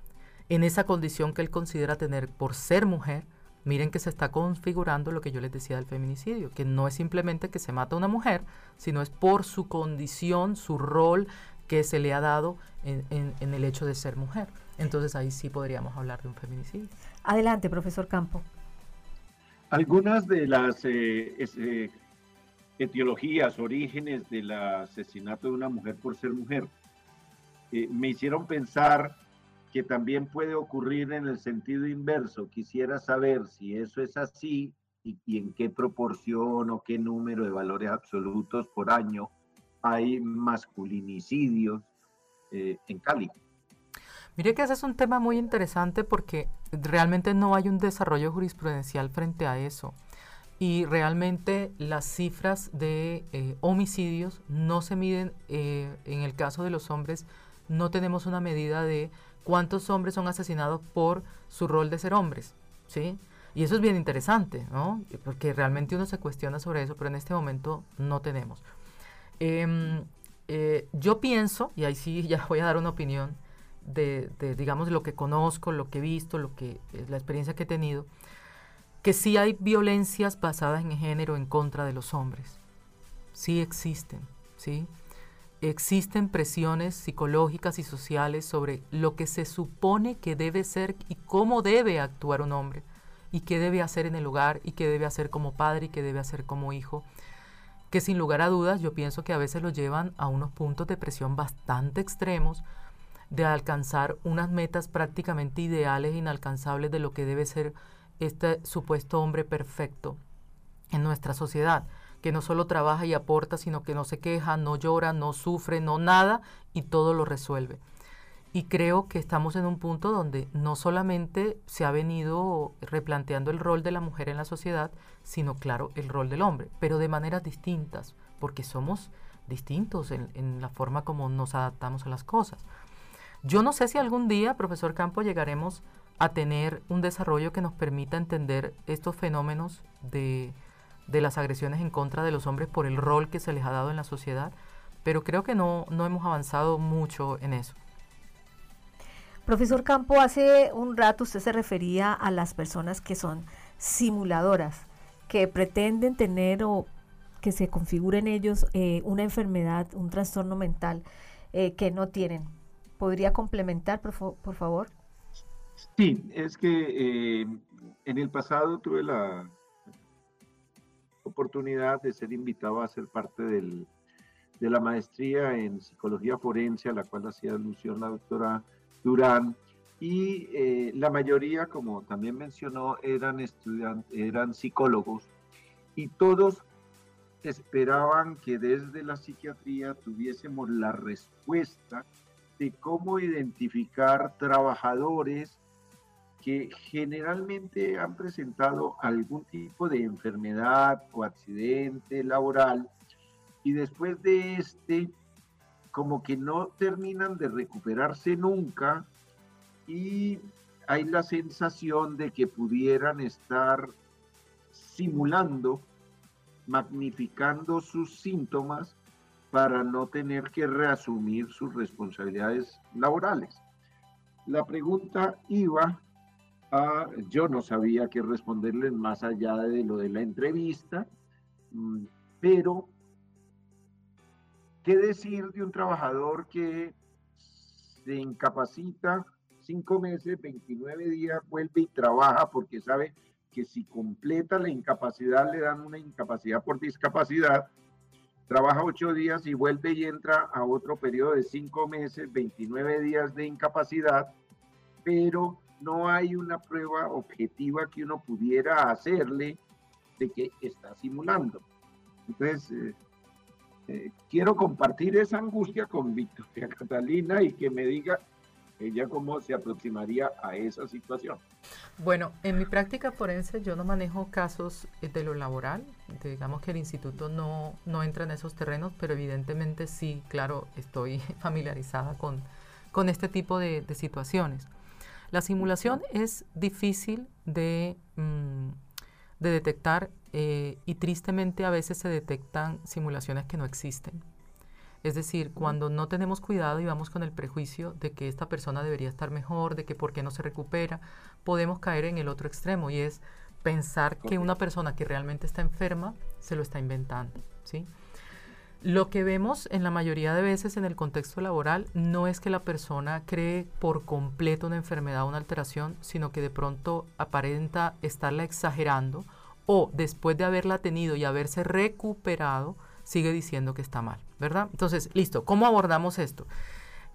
en esa condición que él considera tener por ser mujer, miren que se está configurando lo que yo les decía del feminicidio, que no es simplemente que se mata a una mujer, sino es por su condición, su rol que se le ha dado en, el hecho de ser mujer. Entonces ahí sí podríamos hablar de un feminicidio. Adelante, profesor Campo. Algunas de las eh, eh, etiologías, orígenes del asesinato de una mujer por ser mujer, eh, me hicieron pensar que también puede ocurrir en el sentido inverso. Quisiera saber si eso es así y, en qué proporción o qué número de valores absolutos por año hay masculinicidios eh, en Cali. Mire que ese es un tema muy interesante porque realmente no hay un desarrollo jurisprudencial frente a eso y realmente las cifras de eh, homicidios no se miden, eh, en el caso de los hombres, no tenemos una medida de cuántos hombres son asesinados por su rol de ser hombres, ¿sí? Y eso es bien interesante, ¿no? Porque realmente uno se cuestiona sobre eso, pero en este momento no tenemos. Em, eh, yo pienso, y ahí sí <laughs> ya voy a dar una opinión de, de, digamos, lo que conozco, lo que he visto, lo que, la experiencia que he tenido, que sí hay violencias basadas en género en contra de los hombres. Sí existen, ¿sí? Existen presiones psicológicas y sociales sobre lo que se supone que debe ser y cómo debe actuar un hombre, y qué debe hacer en el hogar, y qué debe hacer como padre, y qué debe hacer como hijo. que sin lugar a dudas yo pienso que a veces lo llevan a unos puntos de presión bastante extremos de alcanzar unas metas prácticamente ideales e inalcanzables de lo que debe ser este supuesto hombre perfecto en nuestra sociedad, que no solo trabaja y aporta, sino que no se queja, no llora, no sufre, no nada y todo lo resuelve. Y creo que estamos en un punto donde no solamente se ha venido replanteando el rol de la mujer en la sociedad, sino claro, el rol del hombre, pero de maneras distintas, porque somos distintos en, en la forma como nos adaptamos a las cosas. Yo no sé si algún día, profesor Campo, llegaremos a tener un desarrollo que nos permita entender estos fenómenos de, de, las agresiones en contra de los hombres por el rol que se les ha dado en la sociedad, pero creo que no, no hemos avanzado mucho en eso. Profesor Campo, hace un rato usted se refería a las personas que son simuladoras, que pretenden tener o que se configure en ellos eh, una enfermedad, un trastorno mental eh, que no tienen. ¿Podría complementar, por, por favor? Sí, es que eh, en el pasado tuve la oportunidad de ser invitado a ser parte del, de la maestría en psicología forense, a la cual hacía alusión la doctora Durán, y eh, la mayoría, como también mencionó, eran eran psicólogos, y todos esperaban que desde la psiquiatría tuviésemos la respuesta de cómo identificar trabajadores que generalmente han presentado algún tipo de enfermedad o accidente laboral y después de este como que no terminan de recuperarse nunca y hay la sensación de que pudieran estar simulando, magnificando sus síntomas para no tener que reasumir sus responsabilidades laborales. La pregunta iba yo no sabía qué responderles más allá de lo de la entrevista, mm, pero ¿qué decir de un trabajador que se incapacita cinco meses, 29 días, vuelve y trabaja porque sabe que si completa la incapacidad le dan una incapacidad por discapacidad, trabaja ocho días y vuelve y entra a otro periodo de cinco meses, 29 días de incapacidad, pero no hay una prueba objetiva que uno pudiera hacerle de que está simulando. Entonces, eh, eh, quiero compartir esa angustia con Victoria Catalina y que me diga ella cómo se aproximaría a esa situación. Bueno, en mi práctica forense yo no manejo casos eh, de lo laboral, digamos que el instituto no, no entra en esos terrenos, pero evidentemente sí, claro, estoy <laughs> familiarizada con, con este tipo de, de situaciones. La simulación es difícil de, mm, de detectar eh, y tristemente a veces se detectan simulaciones que no existen. Es decir, cuando no tenemos cuidado y vamos con el prejuicio de que esta persona debería estar mejor, de que por qué no se recupera, podemos caer en el otro extremo y es pensar que una persona que realmente está enferma se lo está inventando, ¿sí? Lo que vemos en la mayoría de veces en el contexto laboral no es que la persona cree por completo una enfermedad o una alteración, sino que de pronto aparenta estarla exagerando o después de haberla tenido y haberse recuperado, sigue diciendo que está mal, ¿verdad? Entonces, listo, ¿cómo abordamos esto?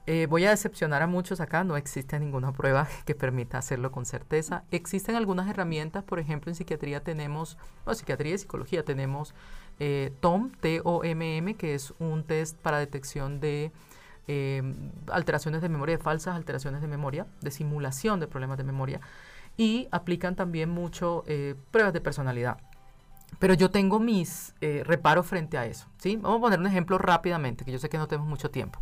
Eh, voy a decepcionar a muchos acá, no existe ninguna prueba <laughs> que permita hacerlo con certeza. Existen algunas herramientas, por ejemplo, en psiquiatría tenemos, no, psiquiatría y psicología tenemos eh, TOM, T-O-M-M, que es un test para detección de eh, alteraciones de memoria, de falsas alteraciones de memoria, de simulación de problemas de memoria, y aplican también mucho eh, pruebas de personalidad. Pero yo tengo mis reparos frente a eso. ¿sí? Vamos a poner un ejemplo rápidamente, que yo sé que no tenemos mucho tiempo.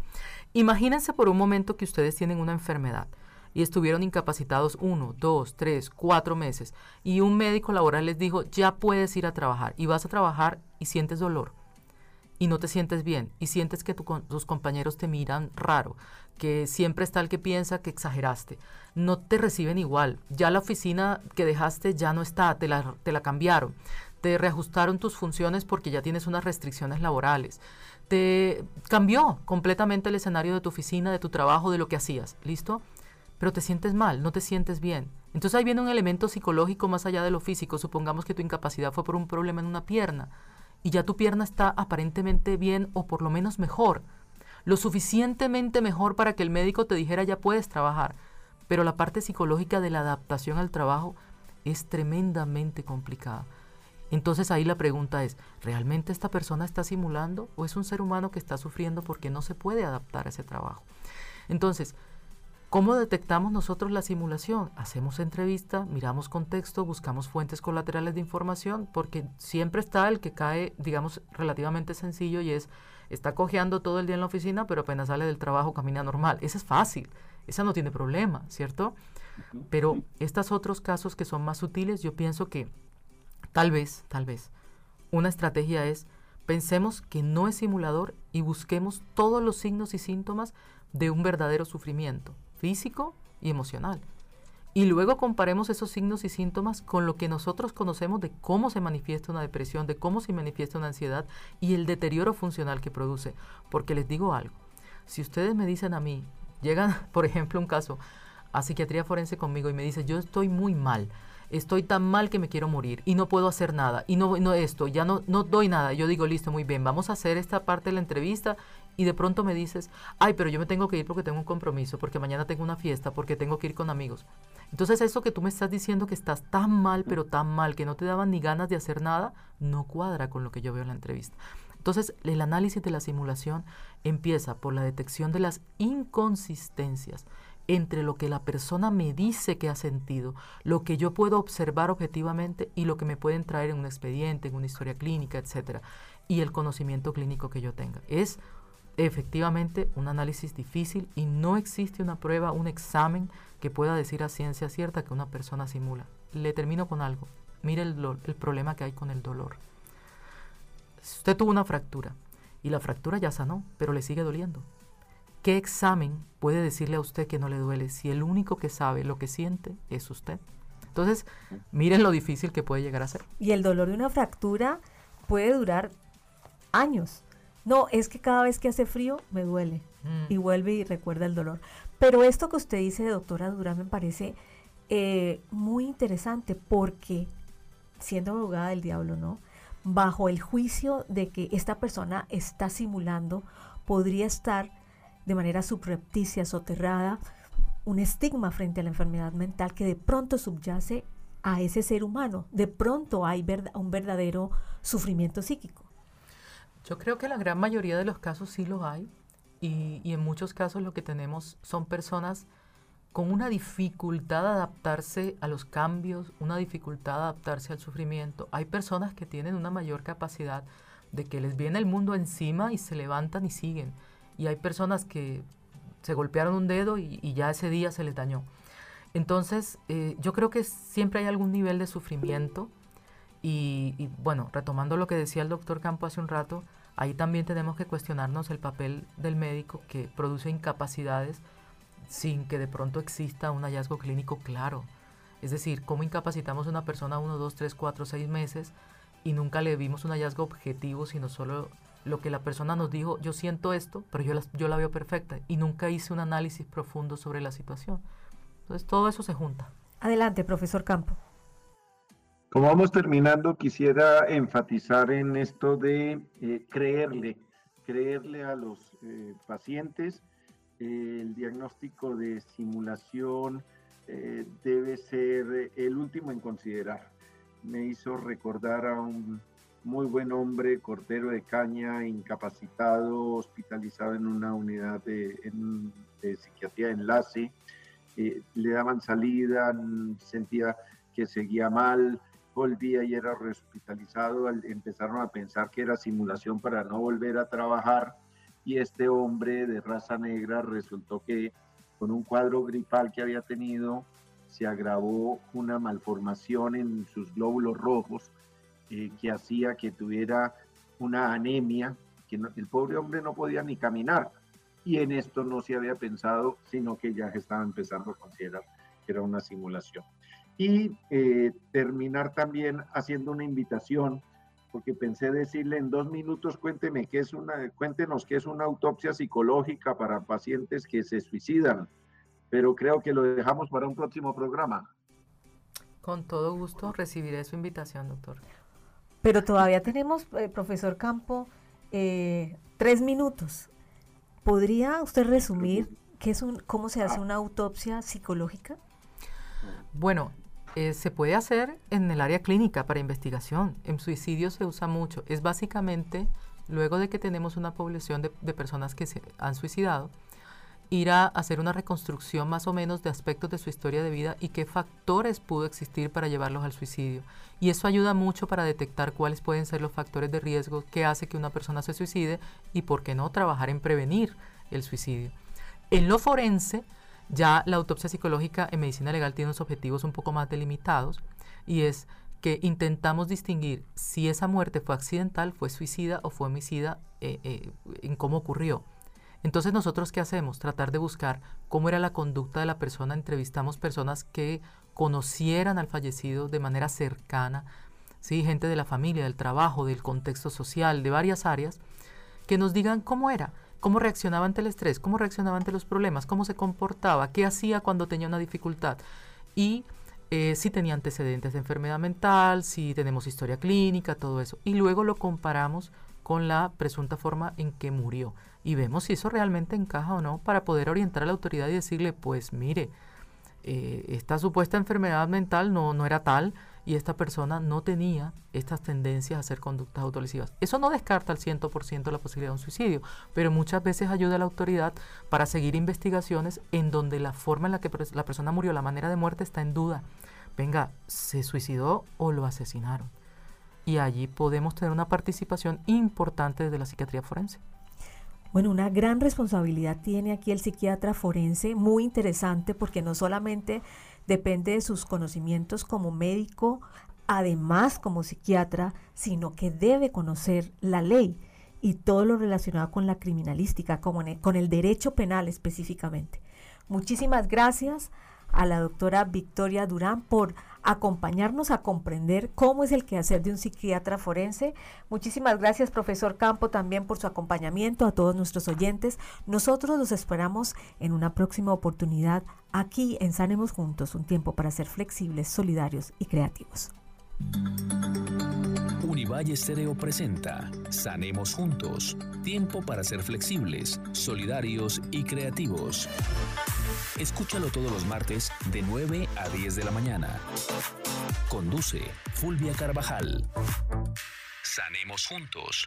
Imagínense por un momento que ustedes tienen una enfermedad y estuvieron incapacitados uno, dos, tres, cuatro meses. Y un médico laboral les dijo, ya puedes ir a trabajar y vas a trabajar y sientes dolor y no te sientes bien y sientes que tus compañeros te miran raro, que siempre está el que piensa que exageraste, no te reciben igual, ya la oficina que dejaste ya no está, te la, te la cambiaron, te reajustaron tus funciones porque ya tienes unas restricciones laborales, te cambió completamente el escenario de tu oficina, de tu trabajo, de lo que hacías, ¿listo? Pero te sientes mal, no te sientes bien. Entonces ahí viene un elemento psicológico más allá de lo físico. Supongamos que tu incapacidad fue por un problema en una pierna y ya tu pierna está aparentemente bien o por lo menos mejor, lo suficientemente mejor para que el médico te dijera ya puedes trabajar, pero la parte psicológica de la adaptación al trabajo es tremendamente complicada. Entonces ahí la pregunta es, ¿realmente esta persona está simulando o es un ser humano que está sufriendo porque no se puede adaptar a ese trabajo? Entonces, ¿cómo detectamos nosotros la simulación? Hacemos entrevista, miramos contexto, buscamos fuentes colaterales de información, porque siempre está el que cae, digamos, relativamente sencillo y es, está cojeando todo el día en la oficina, pero apenas sale del trabajo camina normal. Ese es fácil, esa no tiene problema, ¿cierto? Pero estos otros casos que son más sutiles, yo pienso que Tal vez, tal vez. Una estrategia es pensemos que no es simulador y busquemos todos los signos y síntomas de un verdadero sufrimiento físico y emocional. Y luego comparemos esos signos y síntomas con lo que nosotros conocemos de cómo se manifiesta una depresión, de cómo se manifiesta una ansiedad y el deterioro funcional que produce. Porque les digo algo, si ustedes me dicen a mí, llegan, <laughs> por ejemplo, un caso a psiquiatría forense conmigo y me dice, yo estoy muy mal, estoy tan mal que me quiero morir y no puedo hacer nada y no, no esto, ya no, no doy nada. Yo digo, listo, muy bien, vamos a hacer esta parte de la entrevista y de pronto me dices, ay, pero yo me tengo que ir porque tengo un compromiso, porque mañana tengo una fiesta, porque tengo que ir con amigos. Entonces eso que tú me estás diciendo que estás tan mal, pero tan mal, que no te daban ni ganas de hacer nada, no cuadra con lo que yo veo en la entrevista. Entonces, el análisis de la simulación empieza por la detección de las inconsistencias entre lo que la persona me dice que ha sentido, lo que yo puedo observar objetivamente y lo que me pueden traer en un expediente, en una historia clínica, etcétera, y el conocimiento clínico que yo tenga. Es efectivamente un análisis difícil y no existe una prueba, un examen que pueda decir a ciencia cierta que una persona simula. Le termino con algo. Mire el, el problema que hay con el dolor. usted tuvo una fractura y la fractura ya sanó, pero le sigue doliendo ¿Qué examen puede decirle a usted que no le duele si el único que sabe lo que siente es usted? Entonces, miren lo difícil que puede llegar a ser. Y el dolor de una fractura puede durar años. No, es que cada vez que hace frío me duele mm. y vuelve y recuerda el dolor. Pero esto que usted dice, doctora Durán, me parece eh, muy interesante porque, siendo abogada del diablo, ¿no? Bajo el juicio de que esta persona está simulando, podría estar de manera subrepticia, soterrada, un estigma frente a la enfermedad mental que de pronto subyace a ese ser humano. De pronto hay un verdadero sufrimiento psíquico. Yo creo que la gran mayoría de los casos sí lo hay y, y en muchos casos lo que tenemos son personas con una dificultad de adaptarse a los cambios, una dificultad de adaptarse al sufrimiento. Hay personas que tienen una mayor capacidad de que les viene el mundo encima y se levantan y siguen y hay personas que se golpearon un dedo y, ya ese día se les dañó. Entonces, eh, yo creo que siempre hay algún nivel de sufrimiento y, bueno, retomando lo que decía el doctor Campo hace un rato, ahí también tenemos que cuestionarnos el papel del médico que produce incapacidades sin que de pronto exista un hallazgo clínico claro. Es decir, cómo incapacitamos a una persona uno, dos, tres, cuatro, seis meses y nunca le vimos un hallazgo objetivo, sino solo lo que la persona nos dijo, yo siento esto, pero yo la, yo la veo perfecta y nunca hice un análisis profundo sobre la situación. Entonces todo eso se junta. Adelante, profesor Campo. Como vamos terminando, quisiera enfatizar en esto de eh, creerle, creerle a los eh, pacientes. Eh, el diagnóstico de simulación debe ser el último en considerar. Me hizo recordar a un muy buen hombre, cortero de caña, incapacitado, hospitalizado en una unidad de, psiquiatría de enlace. Le daban salida, sentía que seguía mal, volvía y era rehospitalizado. Empezaron a pensar que era simulación para no volver a trabajar. Y este hombre de raza negra resultó que con un cuadro gripal que había tenido, se agravó una malformación en sus glóbulos rojos eh, que hacía que tuviera una anemia, que el pobre hombre no podía ni caminar. Y en esto no se había pensado, sino que ya estaba empezando a considerar que era una simulación. Y eh, terminar también haciendo una invitación, porque pensé decirle en dos minutos, cuénteme qué es una, cuéntenos qué es una autopsia psicológica para pacientes que se suicidan, pero creo que lo dejamos para un próximo programa. Con todo gusto recibiré su invitación, doctor. Pero todavía tenemos, eh, profesor Campo, eh, tres minutos. ¿Podría usted resumir qué es un, cómo se hace una autopsia psicológica? Bueno, eh, se puede hacer en el área clínica para investigación. En suicidio se usa mucho. Es básicamente, luego de que tenemos una población de, de personas que se han suicidado, ir a hacer una reconstrucción más o menos de aspectos de su historia de vida y qué factores pudo existir para llevarlos al suicidio. Y eso ayuda mucho para detectar cuáles pueden ser los factores de riesgo que hace que una persona se suicide y, por qué no, trabajar en prevenir el suicidio. En lo forense, ya la autopsia psicológica en medicina legal tiene unos objetivos un poco más delimitados y es que intentamos distinguir si esa muerte fue accidental, fue suicida o fue homicida, eh, eh, en cómo ocurrió. Entonces nosotros qué hacemos? Tratar de buscar cómo era la conducta de la persona. Entrevistamos personas que conocieran al fallecido de manera cercana, ¿sí? gente de la familia, del trabajo, del contexto social, de varias áreas, que nos digan cómo era, cómo reaccionaba ante el estrés, cómo reaccionaba ante los problemas, cómo se comportaba, qué hacía cuando tenía una dificultad y eh, si tenía antecedentes de enfermedad mental, si tenemos historia clínica, todo eso. Y luego lo comparamos con la presunta forma en que murió. Y vemos si eso realmente encaja o no para poder orientar a la autoridad y decirle, pues mire, eh, esta supuesta enfermedad mental no, no era tal y esta persona no tenía estas tendencias a hacer conductas autolesivas. Eso no descarta al 100% la posibilidad de un suicidio, pero muchas veces ayuda a la autoridad para seguir investigaciones en donde la forma en la que la persona murió, la manera de muerte está en duda. Venga, ¿se suicidó o lo asesinaron? Y allí podemos tener una participación importante desde la psiquiatría forense. Bueno, una gran responsabilidad tiene aquí el psiquiatra forense, muy interesante porque no solamente depende de sus conocimientos como médico, además como psiquiatra, sino que debe conocer la ley y todo lo relacionado con la criminalística, como con el derecho penal específicamente. Muchísimas gracias a la doctora Victoria Durán por acompañarnos a comprender cómo es el quehacer de un psiquiatra forense. Muchísimas gracias, profesor Campo, también por su acompañamiento a todos nuestros oyentes. Nosotros los esperamos en una próxima oportunidad aquí en Sanemos Juntos, un tiempo para ser flexibles, solidarios y creativos. Univalle Stereo presenta Sanemos Juntos, tiempo para ser flexibles, solidarios y creativos. Escúchalo todos los martes de 9 a 10 de la mañana. Conduce Fulvia Carvajal. Sanemos juntos.